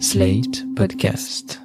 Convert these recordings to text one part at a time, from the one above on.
Slate Podcast.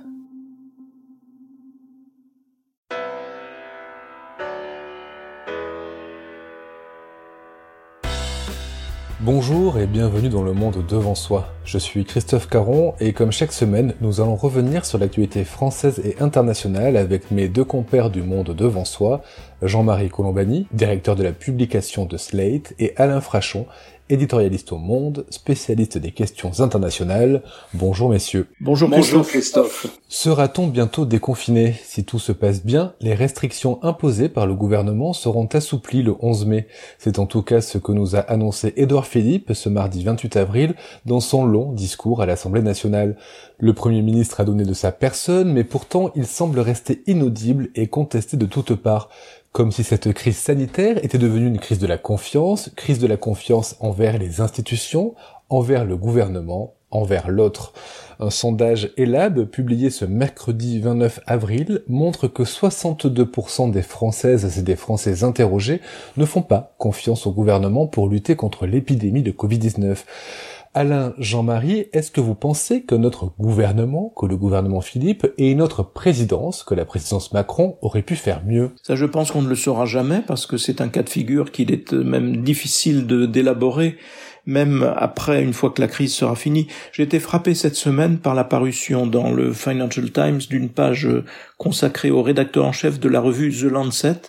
Bonjour et bienvenue dans le monde devant soi. Je suis Christophe Caron et comme chaque semaine, nous allons revenir sur l'actualité française et internationale avec mes deux compères du monde devant soi, Jean-Marie Colombani, directeur de la publication de Slate, et Alain Frachon, éditorialiste au Monde, spécialiste des questions internationales. Bonjour messieurs. Bonjour Christophe. Sera-t-on bientôt déconfiné Si tout se passe bien, les restrictions imposées par le gouvernement seront assouplies le 11 mai. C'est en tout cas ce que nous a annoncé Édouard Philippe ce mardi 28 avril dans son long discours à l'Assemblée nationale. Le Premier ministre a donné de sa personne, mais pourtant il semble rester inaudible et contesté de toutes parts comme si cette crise sanitaire était devenue une crise de la confiance, crise de la confiance envers les institutions, envers le gouvernement, envers l'autre. Un sondage ELAB publié ce mercredi 29 avril montre que 62% des Françaises et des Français interrogés ne font pas confiance au gouvernement pour lutter contre l'épidémie de Covid-19. Alain Jean-Marie, est-ce que vous pensez que notre gouvernement, que le gouvernement Philippe et notre présidence, que la présidence Macron aurait pu faire mieux? Ça, je pense qu'on ne le saura jamais parce que c'est un cas de figure qu'il est même difficile d'élaborer même après, une fois que la crise sera finie. J'ai été frappé cette semaine par la parution dans le Financial Times d'une page consacrée au rédacteur en chef de la revue The Lancet,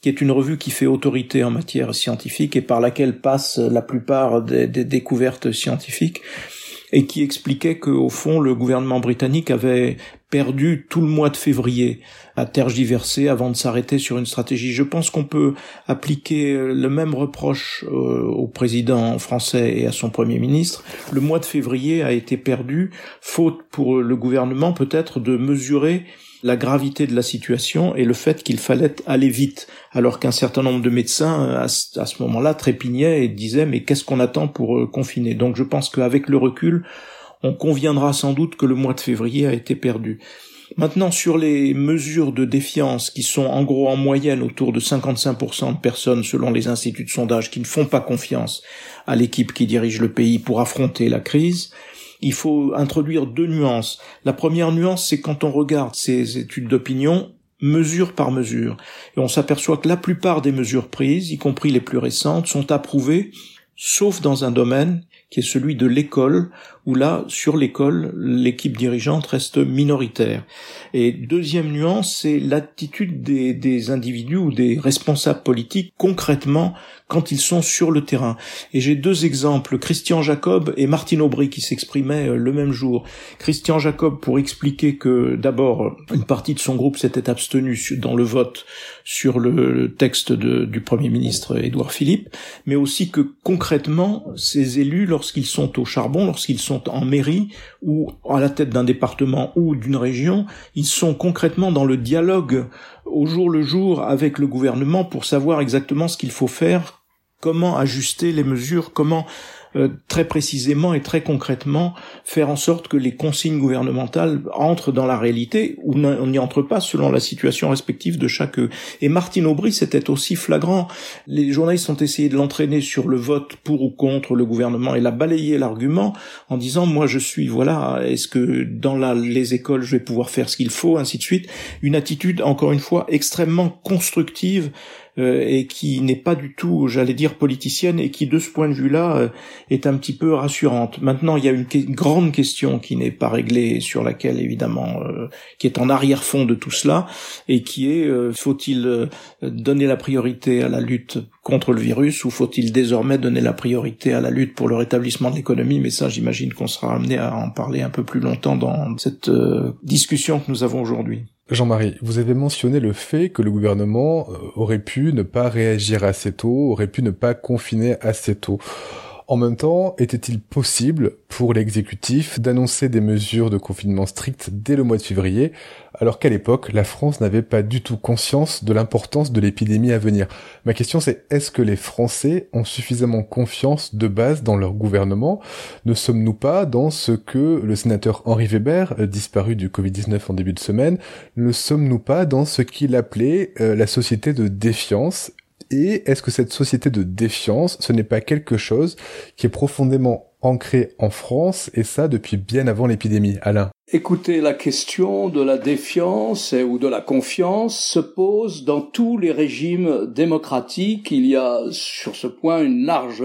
qui est une revue qui fait autorité en matière scientifique et par laquelle passent la plupart des, découvertes scientifiques et qui expliquait qu'au fond le gouvernement britannique avait perdu tout le mois de février à tergiverser avant de s'arrêter sur une stratégie. Je pense qu'on peut appliquer le même reproche euh, au président français et à son premier ministre. Le mois de février a été perdu, faute pour le gouvernement peut-être de mesurer la gravité de la situation et le fait qu'il fallait aller vite, alors qu'un certain nombre de médecins à ce moment-là trépignaient et disaient mais qu'est-ce qu'on attend pour euh, confiner? Donc je pense qu'avec le recul, on conviendra sans doute que le mois de février a été perdu. Maintenant, sur les mesures de défiance qui sont en gros en moyenne autour de 55% de personnes selon les instituts de sondage qui ne font pas confiance à l'équipe qui dirige le pays pour affronter la crise, il faut introduire deux nuances. La première nuance, c'est quand on regarde ces études d'opinion mesure par mesure. Et on s'aperçoit que la plupart des mesures prises, y compris les plus récentes, sont approuvées, sauf dans un domaine qui est celui de l'école, où là, sur l'école, l'équipe dirigeante reste minoritaire. Et deuxième nuance, c'est l'attitude des, individus ou des responsables politiques concrètement quand ils sont sur le terrain. Et j'ai deux exemples, Christian Jacob et Martine Aubry qui s'exprimaient euh, le même jour. Christian Jacob pour expliquer que d'abord une partie de son groupe s'était abstenue dans le vote sur le texte du Premier ministre Édouard Philippe, mais aussi que concrètement ces élus, lorsqu'ils sont au charbon, lorsqu'ils sont en mairie ou à la tête d'un département ou d'une région, ils sont concrètement dans le dialogue au jour le jour avec le gouvernement pour savoir exactement ce qu'il faut faire, comment ajuster les mesures, comment euh, très précisément et très concrètement faire en sorte que les consignes gouvernementales entrent dans la réalité ou on n'y entre pas selon la situation respective de chaque Et Martine Aubry, c'était aussi flagrant. Les journalistes ont essayé de l'entraîner sur le vote pour ou contre le gouvernement. Elle a balayé l'argument en disant moi je suis voilà est-ce que dans la, les écoles je vais pouvoir faire ce qu'il faut ainsi de suite. Une attitude encore une fois extrêmement constructive euh, et qui n'est pas du tout, j'allais dire, politicienne et qui, de ce point de vue-là, euh, est un petit peu rassurante. Maintenant, il y a une, grande question qui n'est pas réglée, sur laquelle, évidemment, euh, qui est en arrière-fond de tout cela, et qui est, faut-il donner la priorité à la lutte contre le virus ou faut-il désormais donner la priorité à la lutte pour le rétablissement de l'économie? Mais ça, j'imagine qu'on sera amené à en parler un peu plus longtemps dans cette discussion que nous avons aujourd'hui. Jean-Marie, vous avez mentionné le fait que le gouvernement euh, aurait pu ne pas réagir assez tôt, aurait pu ne pas confiner assez tôt. En même temps, était-il possible pour l'exécutif d'annoncer des mesures de confinement strictes dès le mois de février, alors qu'à l'époque, la France n'avait pas du tout conscience de l'importance de l'épidémie à venir? Ma question c'est, est-ce que les Français ont suffisamment confiance de base dans leur gouvernement? Ne sommes-nous pas dans ce que le sénateur Henri Weber, euh, disparu du Covid-19 en début de semaine, ne sommes-nous pas dans ce qu'il appelait euh, la société de défiance et est-ce que cette société de défiance, ce n'est pas quelque chose qui est profondément ancrée en France, et ça depuis bien avant l'épidémie. Alain? Écoutez, la question de la défiance ou de la confiance se pose dans tous les régimes démocratiques. Il y a sur ce point une large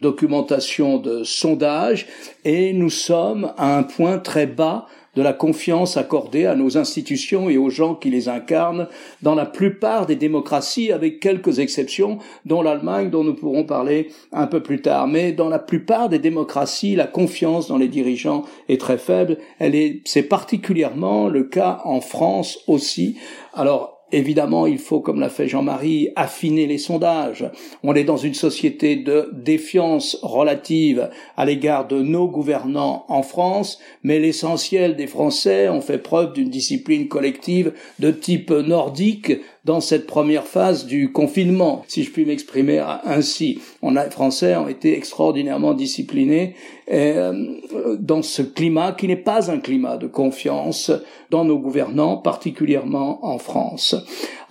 documentation de sondages et nous sommes à un point très bas de la confiance accordée à nos institutions et aux gens qui les incarnent dans la plupart des démocraties, avec quelques exceptions, dont l'Allemagne, dont nous pourrons parler un peu plus tard. Mais dans la plupart des démocraties, la confiance dans les dirigeants est très faible. Elle est, c'est particulièrement le cas en France aussi. Alors, Évidemment, il faut, comme l'a fait Jean-Marie, affiner les sondages. On est dans une société de défiance relative à l'égard de nos gouvernants en France, mais l'essentiel des Français ont fait preuve d'une discipline collective de type nordique dans cette première phase du confinement, si je puis m'exprimer ainsi. On a, les Français ont été extraordinairement disciplinés euh, dans ce climat qui n'est pas un climat de confiance dans nos gouvernants, particulièrement en France.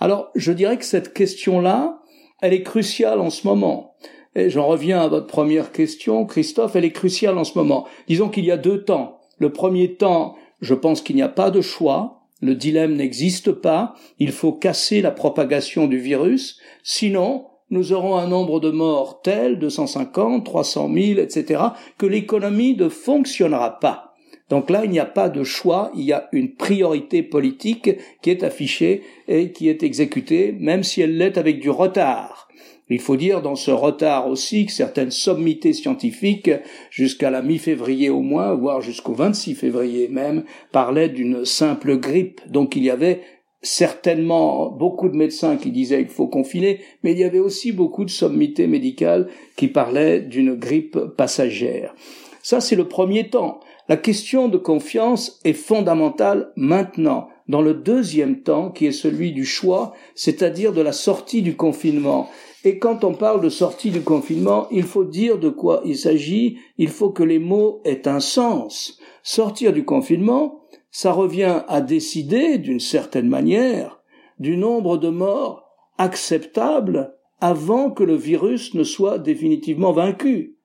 Alors, je dirais que cette question-là, elle est cruciale en ce moment. Et j'en reviens à votre première question, Christophe, elle est cruciale en ce moment. Disons qu'il y a deux temps. Le premier temps, je pense qu'il n'y a pas de choix. Le dilemme n'existe pas, il faut casser la propagation du virus, sinon nous aurons un nombre de morts tel, 250, 300 000, etc., que l'économie ne fonctionnera pas. Donc là, il n'y a pas de choix, il y a une priorité politique qui est affichée et qui est exécutée, même si elle l'est avec du retard. Il faut dire dans ce retard aussi que certaines sommités scientifiques, jusqu'à la mi-février au moins, voire jusqu'au 26 février même, parlaient d'une simple grippe. Donc il y avait certainement beaucoup de médecins qui disaient qu'il faut confiner, mais il y avait aussi beaucoup de sommités médicales qui parlaient d'une grippe passagère. Ça, c'est le premier temps. La question de confiance est fondamentale maintenant, dans le deuxième temps, qui est celui du choix, c'est-à-dire de la sortie du confinement. Et quand on parle de sortie du confinement, il faut dire de quoi il s'agit, il faut que les mots aient un sens. Sortir du confinement, ça revient à décider, d'une certaine manière, du nombre de morts acceptable avant que le virus ne soit définitivement vaincu.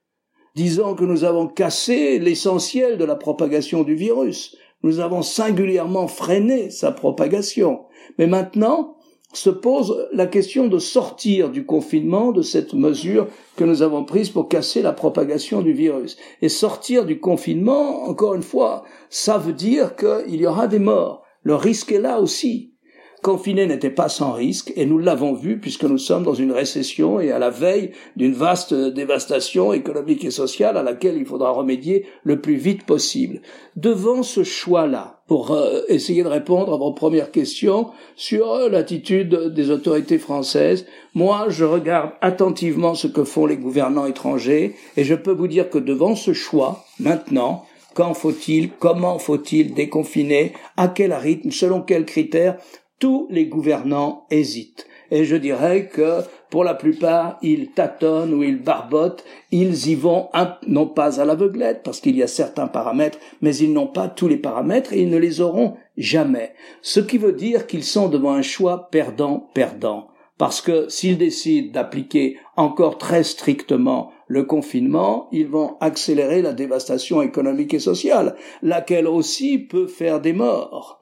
Disant que nous avons cassé l'essentiel de la propagation du virus, nous avons singulièrement freiné sa propagation. Mais maintenant, se pose la question de sortir du confinement, de cette mesure que nous avons prise pour casser la propagation du virus. Et sortir du confinement, encore une fois, ça veut dire qu'il y aura des morts. Le risque est là aussi confiné n'était pas sans risque, et nous l'avons vu puisque nous sommes dans une récession et à la veille d'une vaste dévastation économique et sociale à laquelle il faudra remédier le plus vite possible. Devant ce choix-là, pour euh, essayer de répondre à vos premières questions sur euh, l'attitude des autorités françaises, moi je regarde attentivement ce que font les gouvernants étrangers, et je peux vous dire que devant ce choix, maintenant, quand faut-il, comment faut-il déconfiner, à quel rythme, selon quels critères, tous les gouvernants hésitent. Et je dirais que pour la plupart, ils tâtonnent ou ils barbotent, ils y vont non pas à l'aveuglette, parce qu'il y a certains paramètres, mais ils n'ont pas tous les paramètres et ils ne les auront jamais. Ce qui veut dire qu'ils sont devant un choix perdant-perdant. Parce que s'ils décident d'appliquer encore très strictement le confinement, ils vont accélérer la dévastation économique et sociale, laquelle aussi peut faire des morts.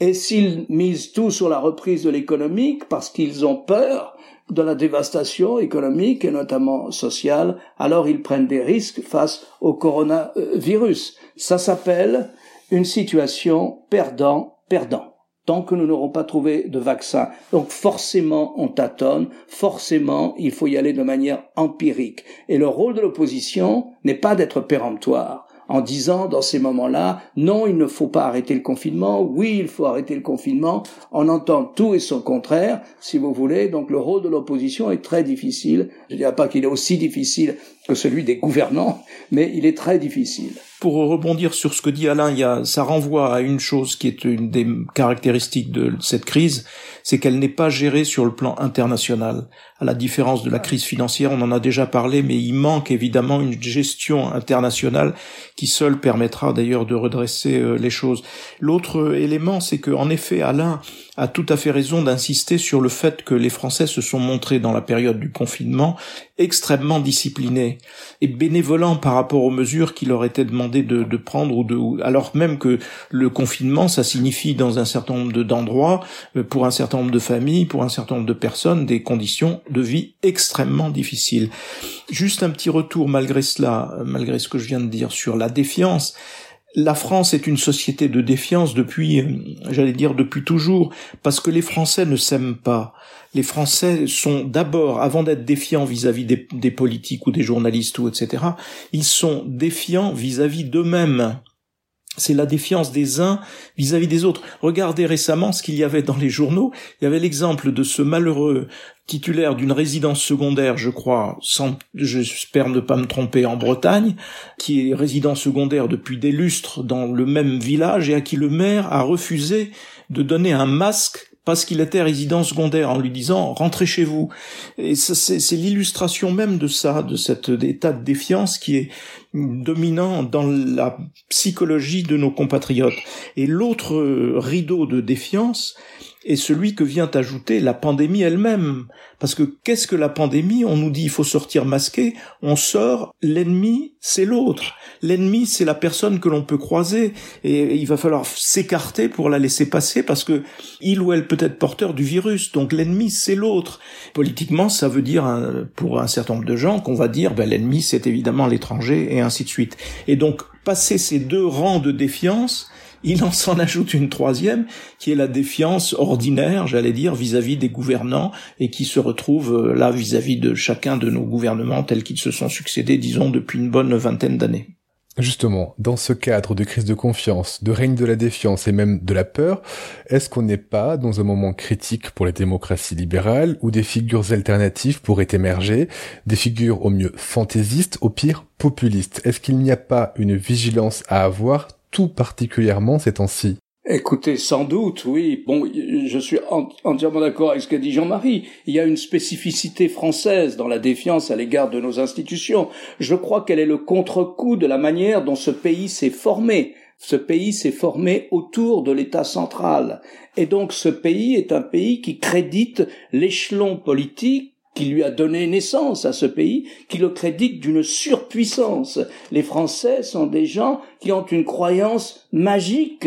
Et s'ils misent tout sur la reprise de l'économique parce qu'ils ont peur de la dévastation économique et notamment sociale, alors ils prennent des risques face au coronavirus. Ça s'appelle une situation perdant-perdant tant que nous n'aurons pas trouvé de vaccin. Donc forcément, on tâtonne, forcément, il faut y aller de manière empirique. Et le rôle de l'opposition n'est pas d'être péremptoire en disant dans ces moments-là, non, il ne faut pas arrêter le confinement, oui, il faut arrêter le confinement. On entend tout et son contraire, si vous voulez. Donc le rôle de l'opposition est très difficile. Je ne dirais pas qu'il est aussi difficile que celui des gouvernants, mais il est très difficile. Pour rebondir sur ce que dit Alain, ça renvoie à une chose qui est une des caractéristiques de cette crise, c'est qu'elle n'est pas gérée sur le plan international. À la différence de la crise financière, on en a déjà parlé, mais il manque évidemment une gestion internationale qui seul permettra d'ailleurs de redresser euh, les choses. L'autre élément, c'est que en effet, Alain a tout à fait raison d'insister sur le fait que les Français se sont montrés dans la période du confinement extrêmement disciplinés et bénévolents par rapport aux mesures qui leur étaient demandées de, de prendre ou de, alors même que le confinement, ça signifie dans un certain nombre d'endroits, euh, pour un certain nombre de familles, pour un certain nombre de personnes, des conditions de vie extrêmement difficiles. Juste un petit retour malgré cela, malgré ce que je viens de dire sur la défiance la France est une société de défiance depuis, euh, j'allais dire depuis toujours, parce que les Français ne s'aiment pas. Les Français sont d'abord, avant d'être défiants vis-à-vis des, politiques ou des journalistes ou etc., ils sont défiants vis-à-vis d'eux-mêmes. C'est la défiance des uns vis-à-vis des autres. Regardez récemment ce qu'il y avait dans les journaux. Il y avait l'exemple de ce malheureux titulaire d'une résidence secondaire, je crois, sans, j'espère ne pas me tromper, en Bretagne, qui est résident secondaire depuis des lustres dans le même village et à qui le maire a refusé de donner un masque parce qu'il était résident secondaire en lui disant rentrez chez vous. Et c'est l'illustration même de ça, de cet état de défiance qui est dominant dans la psychologie de nos compatriotes. Et l'autre rideau de défiance, est celui que vient ajouter la pandémie elle-même. Parce que qu'est-ce que la pandémie? On nous dit il faut sortir masqué, on sort, l'ennemi c'est l'autre. L'ennemi c'est la personne que l'on peut croiser et il va falloir s'écarter pour la laisser passer parce que il ou elle peut être porteur du virus. Donc l'ennemi c'est l'autre. Politiquement ça veut dire pour un certain nombre de gens qu'on va dire ben, l'ennemi c'est évidemment l'étranger et ainsi de suite. Et donc passer ces deux rangs de défiance, il en s'en ajoute une troisième, qui est la défiance ordinaire, j'allais dire, vis-à-vis des gouvernants, et qui se retrouve euh, là vis-à-vis de chacun de nos gouvernements tels qu'ils se sont succédés, disons, depuis une bonne vingtaine d'années. Justement, dans ce cadre de crise de confiance, de règne de la défiance et même de la peur, est-ce qu'on n'est pas dans un moment critique pour les démocraties libérales où des figures alternatives pourraient émerger, des figures au mieux fantaisistes, au pire populistes? Est-ce qu'il n'y a pas une vigilance à avoir tout particulièrement ces temps-ci Écoutez, sans doute, oui. Bon, je suis entièrement d'accord avec ce qu'a dit Jean-Marie. Il y a une spécificité française dans la défiance à l'égard de nos institutions. Je crois qu'elle est le contre-coup de la manière dont ce pays s'est formé. Ce pays s'est formé autour de l'État central. Et donc ce pays est un pays qui crédite l'échelon politique qui lui a donné naissance à ce pays, qui le crédite d'une surpuissance. Les Français sont des gens qui ont une croyance magique,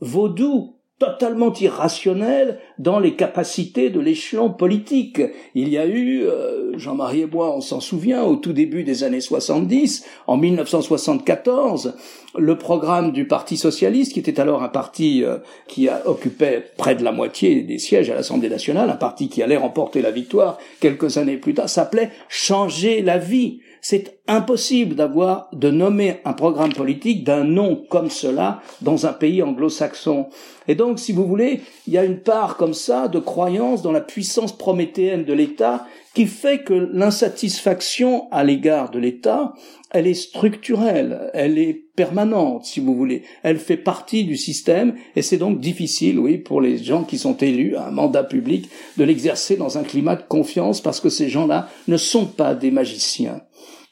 vaudou, totalement irrationnel dans les capacités de l'échelon politique. Il y a eu, euh, Jean-Marie et moi, on s'en souvient, au tout début des années 70, en 1974, le programme du Parti socialiste, qui était alors un parti euh, qui a, occupait près de la moitié des sièges à l'Assemblée nationale, un parti qui allait remporter la victoire quelques années plus tard, s'appelait Changer la vie c'est impossible d'avoir, de nommer un programme politique d'un nom comme cela dans un pays anglo-saxon. Et donc, si vous voulez, il y a une part comme de croyance dans la puissance prométhéenne de l'État qui fait que l'insatisfaction à l'égard de l'État, elle est structurelle, elle est permanente, si vous voulez. Elle fait partie du système et c'est donc difficile, oui, pour les gens qui sont élus à un mandat public de l'exercer dans un climat de confiance parce que ces gens-là ne sont pas des magiciens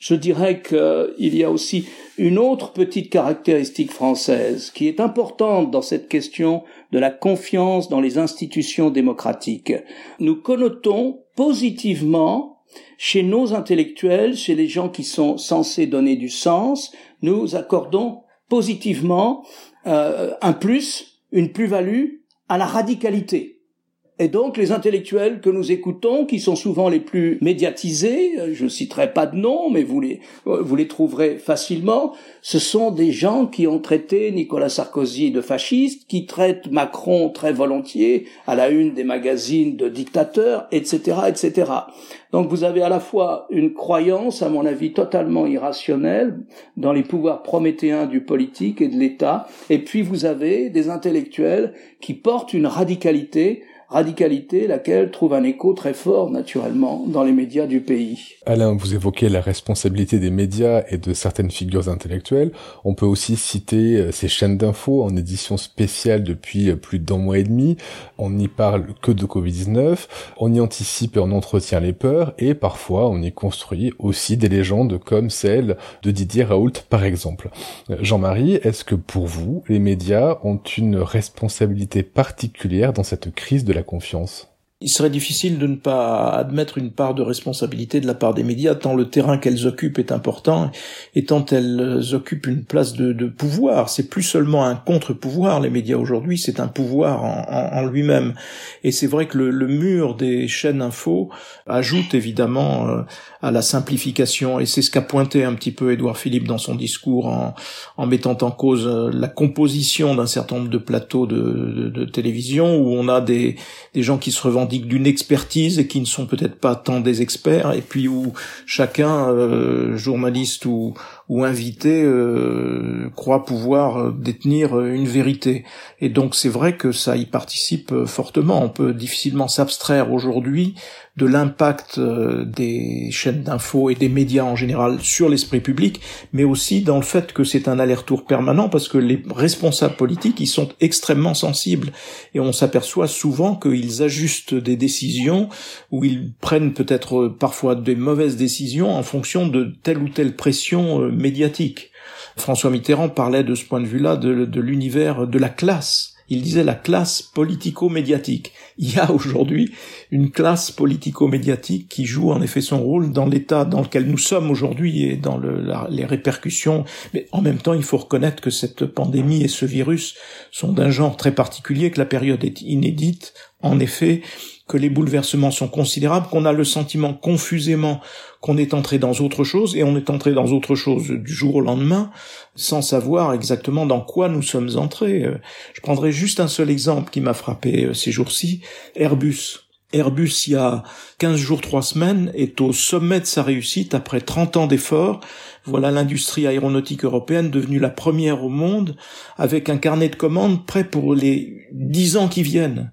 je dirais qu'il y a aussi une autre petite caractéristique française qui est importante dans cette question de la confiance dans les institutions démocratiques. Nous connotons positivement chez nos intellectuels, chez les gens qui sont censés donner du sens, nous accordons positivement euh, un plus, une plus-value à la radicalité. Et donc les intellectuels que nous écoutons, qui sont souvent les plus médiatisés, euh, je ne citerai pas de nom, mais vous les, euh, vous les trouverez facilement, ce sont des gens qui ont traité Nicolas Sarkozy de fasciste, qui traitent Macron très volontiers à la une des magazines de dictateurs, etc., etc. Donc vous avez à la fois une croyance, à mon avis, totalement irrationnelle dans les pouvoirs prométhéens du politique et de l'État, et puis vous avez des intellectuels qui portent une radicalité radicalité laquelle trouve un écho très fort naturellement dans les médias du pays. Alain, vous évoquez la responsabilité des médias et de certaines figures intellectuelles. On peut aussi citer euh, ces chaînes d'infos en édition spéciale depuis euh, plus d'un mois et demi. On n'y parle que de Covid-19, on y anticipe et on entretient les peurs et parfois on y construit aussi des légendes comme celle de Didier Raoult par exemple. Euh, Jean-Marie, est-ce que pour vous, les médias ont une responsabilité particulière dans cette crise de la il serait difficile de ne pas admettre une part de responsabilité de la part des médias, tant le terrain qu'elles occupent est important, et tant elles occupent une place de, pouvoir. C'est plus seulement un contre-pouvoir, les médias aujourd'hui, c'est un pouvoir en, lui-même. Et c'est vrai que le, mur des chaînes info ajoute évidemment euh, à la simplification, et c'est ce qu'a pointé un petit peu Édouard Philippe dans son discours en, en mettant en cause euh, la composition d'un certain nombre de plateaux de, de, télévision, où on a des, des gens qui se revendent d'une expertise et qui ne sont peut-être pas tant des experts, et puis où chacun, euh, journaliste ou, ou invité, euh, croit pouvoir détenir une vérité. Et donc c'est vrai que ça y participe fortement. On peut difficilement s'abstraire aujourd'hui de l'impact euh, des chaînes d'infos et des médias en général sur l'esprit public, mais aussi dans le fait que c'est un aller-retour permanent parce que les responsables politiques, ils sont extrêmement sensibles et on s'aperçoit souvent qu'ils ajustent des décisions ou ils prennent peut-être parfois des mauvaises décisions en fonction de telle ou telle pression euh, médiatique. François Mitterrand parlait de ce point de vue-là de l'univers de la classe il disait la classe politico-médiatique. Il y a aujourd'hui une classe politico-médiatique qui joue en effet son rôle dans l'état dans lequel nous sommes aujourd'hui et dans le, les répercussions. Mais en même temps, il faut reconnaître que cette pandémie et ce virus sont d'un genre très particulier, que la période est inédite. En effet, que les bouleversements sont considérables, qu'on a le sentiment confusément qu'on est entré dans autre chose, et on est entré dans autre chose du jour au lendemain, sans savoir exactement dans quoi nous sommes entrés. Euh, je prendrai juste un seul exemple qui m'a frappé euh, ces jours-ci, Airbus. Airbus, il y a 15 jours, 3 semaines, est au sommet de sa réussite après 30 ans d'efforts. Voilà l'industrie aéronautique européenne devenue la première au monde, avec un carnet de commandes prêt pour les 10 ans qui viennent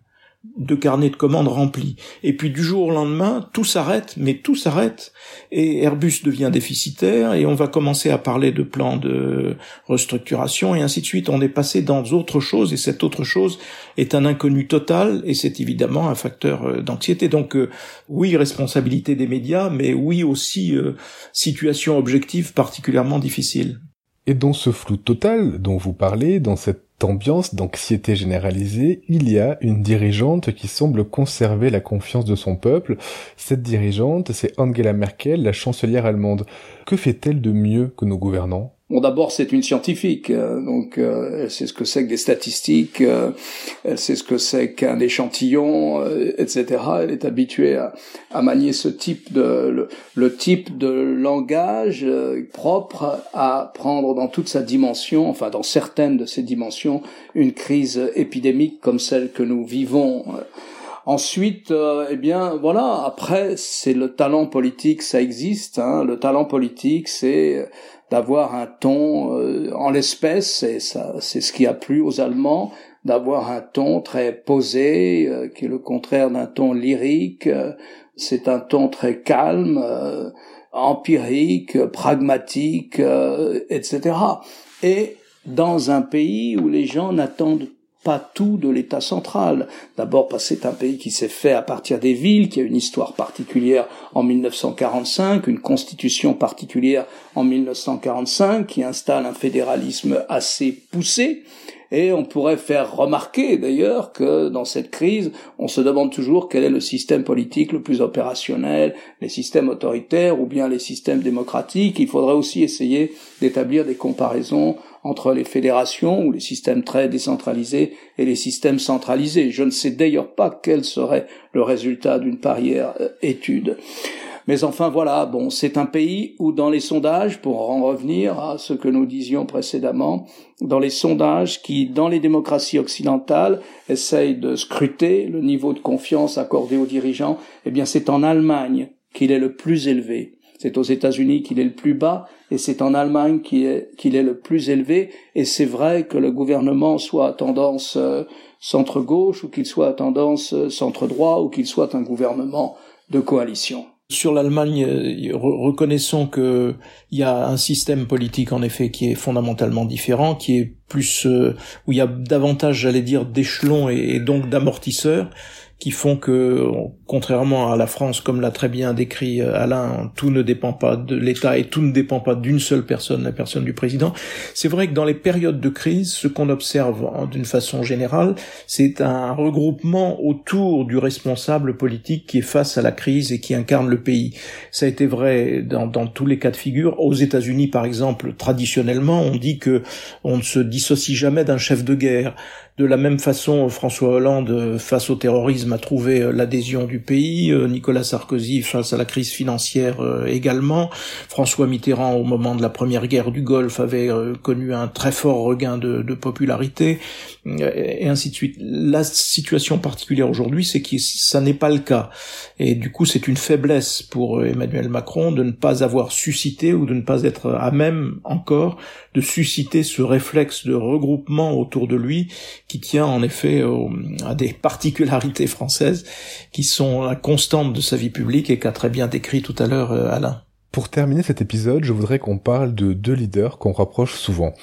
de carnets de commandes remplis. Et puis du jour au lendemain, tout s'arrête, mais tout s'arrête, et Airbus devient déficitaire, et on va commencer à parler de plans de restructuration, et ainsi de suite. On est passé dans autre chose, et cette autre chose est un inconnu total, et c'est évidemment un facteur euh, d'anxiété. Donc euh, oui, responsabilité des médias, mais oui aussi euh, situation objective particulièrement difficile. Et dans ce flou total dont vous parlez, dans cette ambiance d'anxiété généralisée, il y a une dirigeante qui semble conserver la confiance de son peuple. Cette dirigeante, c'est Angela Merkel, la chancelière allemande. Que fait-elle de mieux que nos gouvernants? Bon, d'abord, c'est une scientifique, euh, donc euh, elle sait ce que c'est que des statistiques, euh, elle sait ce que c'est qu'un échantillon, etc. Elle est habituée à, à, manier ce type de le, type de langage propre à prendre dans toute sa dimension, enfin dans certaines de ses dimensions, une crise épidémique comme celle que nous vivons. Ensuite, eh bien, voilà. Après, c'est le talent politique, ça existe. Hein. Le talent politique, c'est d'avoir un ton, euh, en l'espèce, et ça, c'est ce qui a plu aux Allemands, d'avoir un ton très posé, euh, qui est le contraire d'un ton lyrique. c'est un ton très calme, euh, empirique, pragmatique, etc. Et dans un pays où les gens n'attendent pas tout de l'État central. D'abord parce que c'est un pays qui s'est fait à partir des villes, qui a une histoire particulière en 1945, une constitution particulière en 1945, qui installe un fédéralisme assez poussé, et on pourrait faire remarquer d'ailleurs que dans cette crise, on se demande toujours quel est le système politique le plus opérationnel, les systèmes autoritaires ou bien les systèmes démocratiques. Il faudrait aussi essayer d'établir des comparaisons entre les fédérations ou les systèmes très décentralisés et les systèmes centralisés. Je ne sais d'ailleurs pas quel serait le résultat d'une parière euh, étude. Mais enfin voilà, bon, c'est un pays où dans les sondages, pour en revenir à ce que nous disions précédemment, dans les sondages qui, dans les démocraties occidentales, essayent de scruter le niveau de confiance accordé aux dirigeants, eh bien c'est en Allemagne qu'il est le plus élevé. c'est aux États-Unis qu'il est le plus bas, et c'est en Allemagne qu'il est, le plus élevé. Et c'est vrai que le gouvernement soit à tendance euh, centre-gauche, ou qu'il soit à tendance euh, centre-droit, ou qu'il soit un gouvernement de coalition. Sur l'Allemagne, euh, reconnaissons que il y a un système politique en effet qui est fondamentalement différent, qui est plus où il y a davantage, j'allais dire, d'échelons et donc d'amortisseurs qui font que, contrairement à la France, comme l'a très bien décrit euh, Alain, tout ne dépend pas de l'État et tout ne dépend pas d'une seule personne, la personne du président. C'est vrai que dans les périodes de crise, ce qu'on observe d'une façon générale, c'est un regroupement autour du responsable politique qui est face à la crise et qui incarne le pays. Ça a été vrai dans tous les cas de figure. Aux États-Unis, par exemple, traditionnellement, on dit que on ne se dissocie jamais d'un chef de guerre. De la même façon, François Hollande, face au terrorisme, a trouvé euh, l'adhésion du pays. Euh, Nicolas Sarkozy, face à la crise financière euh, également. François Mitterrand, au moment de la première guerre du Golfe, avait connu un très fort regain de popularité, et ainsi de suite. La situation particulière aujourd'hui, c'est que ça n'est pas le cas. Et du coup, c'est une faiblesse pour Emmanuel Macron de ne pas avoir suscité ou de ne pas être à même encore de susciter ce réflexe de regroupement autour de lui qui tient en effet à des particularités françaises qui sont la constante de sa vie publique et qu'a très bien décrit tout à l'heure euh, Alain. Pour terminer cet épisode, je voudrais qu'on parle de deux leaders qu'on rapproche souvent.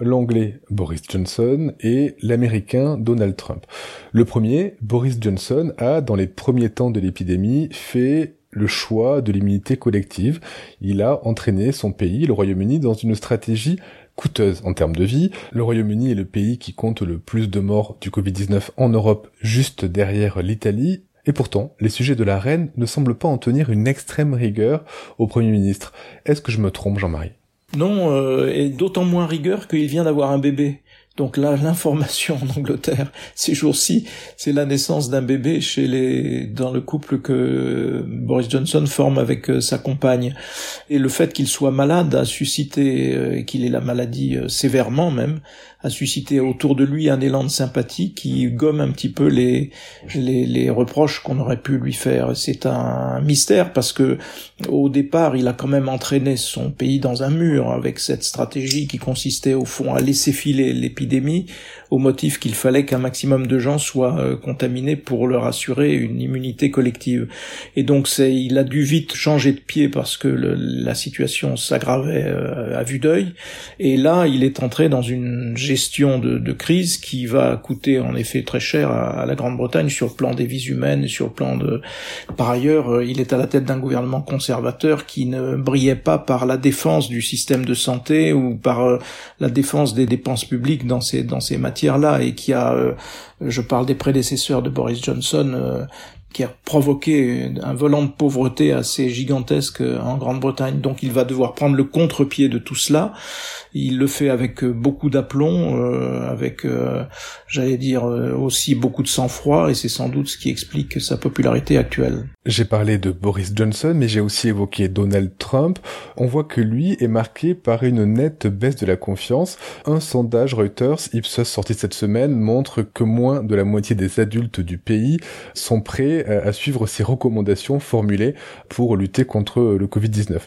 L'anglais Boris Johnson et l'américain Donald Trump. Le premier, Boris Johnson, a, dans les premiers temps de l'épidémie, fait le choix de l'immunité collective. Il a entraîné son pays, le Royaume-Uni, dans une stratégie coûteuse en termes de vie. Le Royaume-Uni est le pays qui compte le plus de morts du Covid-19 en Europe, juste derrière l'Italie. Et pourtant, les sujets de la reine ne semblent pas en tenir une extrême rigueur au Premier ministre. Est-ce que je me trompe, Jean-Marie? Non, euh, et d'autant moins rigueur qu'il vient d'avoir un bébé. Donc là, l'information en Angleterre ces jours-ci, c'est la naissance d'un bébé chez les dans le couple que Boris Johnson forme avec euh, sa compagne. Et le fait qu'il soit malade a suscité euh, et qu'il ait la maladie euh, sévèrement même a suscité autour de lui un élan de sympathie qui gomme un petit peu les les, les reproches qu'on aurait pu lui faire. C'est un mystère parce que au départ, il a quand même entraîné son pays dans un mur avec cette stratégie qui consistait au fond à laisser filer l'épidémie au motif qu'il fallait qu'un maximum de gens soient euh, contaminés pour leur assurer une immunité collective. Et donc c'est, il a dû vite changer de pied parce que la situation s'aggravait euh, à vue d'œil. Et là, il est entré dans une gestion de, crise qui va coûter en effet très cher à, la Grande-Bretagne sur le plan des vies humaines, sur le plan de. Par ailleurs, euh, il est à la tête d'un gouvernement conservateur qui ne brillait pas par la défense du système de santé ou par la défense des dépenses publiques dans ces dans ces matières là et qui a, euh, je parle des prédécesseurs de Boris Johnson, euh, qui a provoqué un volant de pauvreté assez gigantesque en Grande-Bretagne. Donc il va devoir prendre le contre-pied de tout cela. Il le fait avec euh, beaucoup d'aplomb, euh, avec, euh, j'allais dire, aussi beaucoup de sang-froid, et c'est sans doute ce qui explique sa popularité actuelle. J'ai parlé de Boris Johnson, mais j'ai aussi évoqué Donald Trump. On voit que lui est marqué par une nette baisse de la confiance. Un sondage Reuters Ipsos sorti cette semaine montre que moins de la moitié des adultes du pays sont prêts à suivre ses recommandations formulées pour lutter contre le Covid-19.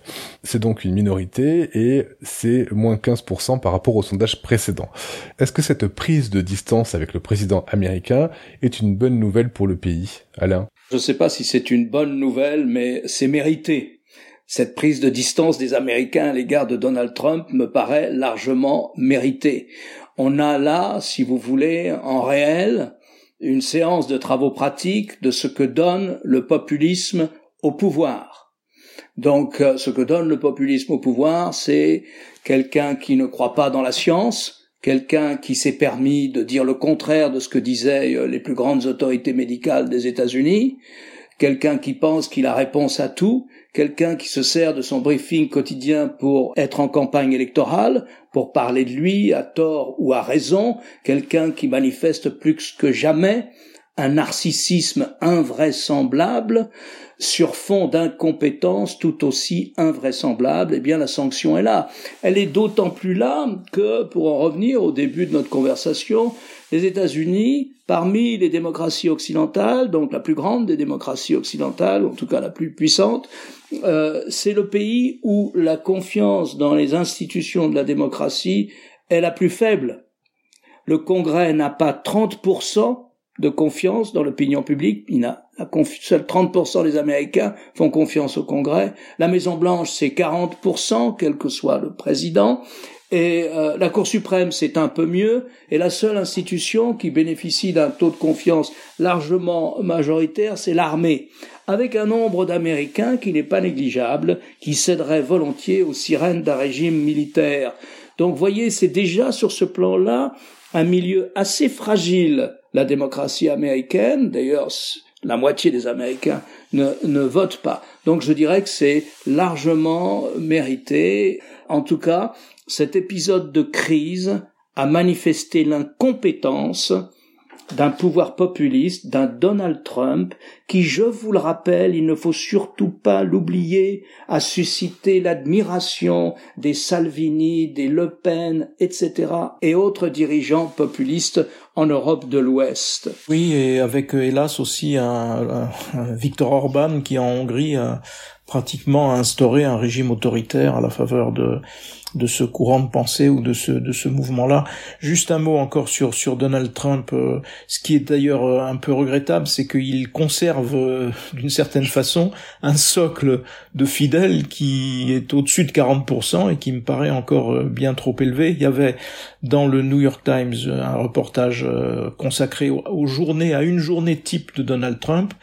C'est donc une minorité et c'est moins qu'un par rapport au sondage précédent. Est-ce que cette prise de distance avec le président américain est une bonne nouvelle pour le pays Alain? Je ne sais pas si c'est une bonne nouvelle, mais c'est mérité. Cette prise de distance des Américains à l'égard de Donald Trump me paraît largement méritée. On a là, si vous voulez, en réel, une séance de travaux pratiques de ce que donne le populisme au pouvoir. Donc, euh, ce que donne le populisme au pouvoir, c'est quelqu'un qui ne croit pas dans la science, quelqu'un qui s'est permis de dire le contraire de ce que disaient euh, les plus grandes autorités médicales des États-Unis, quelqu'un qui pense qu'il a réponse à tout, quelqu'un qui se sert de son briefing quotidien pour être en campagne électorale, pour parler de lui à tort ou à raison, quelqu'un qui manifeste plus que jamais un narcissisme invraisemblable sur fond d'incompétence tout aussi invraisemblable, eh bien la sanction est là. Elle est d'autant plus là que, pour en revenir au début de notre conversation, les États-Unis, parmi les démocraties occidentales, donc la plus grande des démocraties occidentales, en tout cas la plus puissante, euh, c'est le pays où la confiance dans les institutions de la démocratie est la plus faible. Le Congrès n'a pas 30% de confiance dans l'opinion publique. Il n'a seuls 30% des Américains font confiance au Congrès. La Maison Blanche, c'est 40%, quel que soit le président. Et euh, la Cour suprême, c'est un peu mieux. Et la seule institution qui bénéficie d'un taux de confiance largement majoritaire, c'est l'armée, avec un nombre d'Américains qui n'est pas négligeable, qui céderait volontiers aux sirènes d'un régime militaire. Donc, voyez, c'est déjà sur ce plan-là un milieu assez fragile, la démocratie américaine. D'ailleurs, la moitié des Américains ne, ne votent pas. Donc je dirais que c'est largement mérité. En tout cas, cet épisode de crise a manifesté l'incompétence d'un pouvoir populiste, d'un Donald Trump, qui, je vous le rappelle, il ne faut surtout pas l'oublier, a suscité l'admiration des Salvini, des Le Pen, etc., et autres dirigeants populistes en Europe de l'Ouest. Oui, et avec hélas aussi un, un Orban qui en Hongrie a pratiquement instauré un régime autoritaire à la faveur de ce courant de pensée ou de ce mouvement-là. Juste un mot encore sur Donald Trump. Euh, ce qui est d'ailleurs euh, un peu regrettable, c'est qu'il euh, d'une certaine façon un socle de fidèles qui est au-dessus de 40% et qui me paraît encore bien trop élevé. Il y avait dans le New York Times un reportage consacré aux journées à une journée type de Donald Trump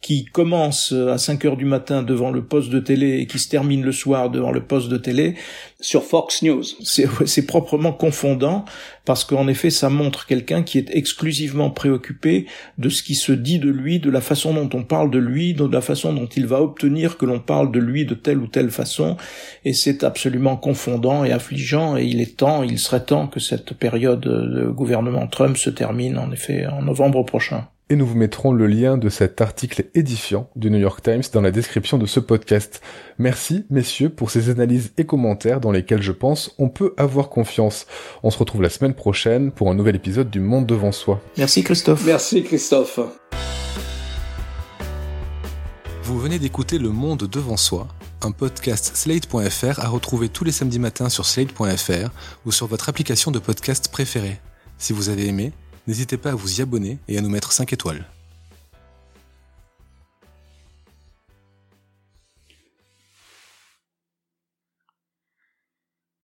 qui commence à 5 heures du matin devant le poste de télé et qui se termine le soir devant le poste de télé. Sur Fox News. C'est proprement confondant parce qu'en effet, ça montre quelqu'un qui est exclusivement préoccupé de ce qui se dit de lui, de la façon dont on parle de lui, de la façon dont il va obtenir que l'on parle de lui de telle ou telle façon. Et c'est absolument confondant et affligeant et il est temps, il serait temps que cette période de gouvernement Trump se termine en effet en novembre prochain et nous vous mettrons le lien de cet article édifiant du New York Times dans la description de ce podcast. Merci, messieurs, pour ces analyses et commentaires dans lesquels je pense on peut avoir confiance. On se retrouve la semaine prochaine pour un nouvel épisode du Monde devant soi. Merci Christophe. Merci Christophe. Vous venez d'écouter Le Monde devant soi, un podcast slate.fr à retrouver tous les samedis matins sur slate.fr ou sur votre application de podcast préférée. Si vous avez aimé, n'hésitez pas à vous y abonner et à nous mettre 5 étoiles.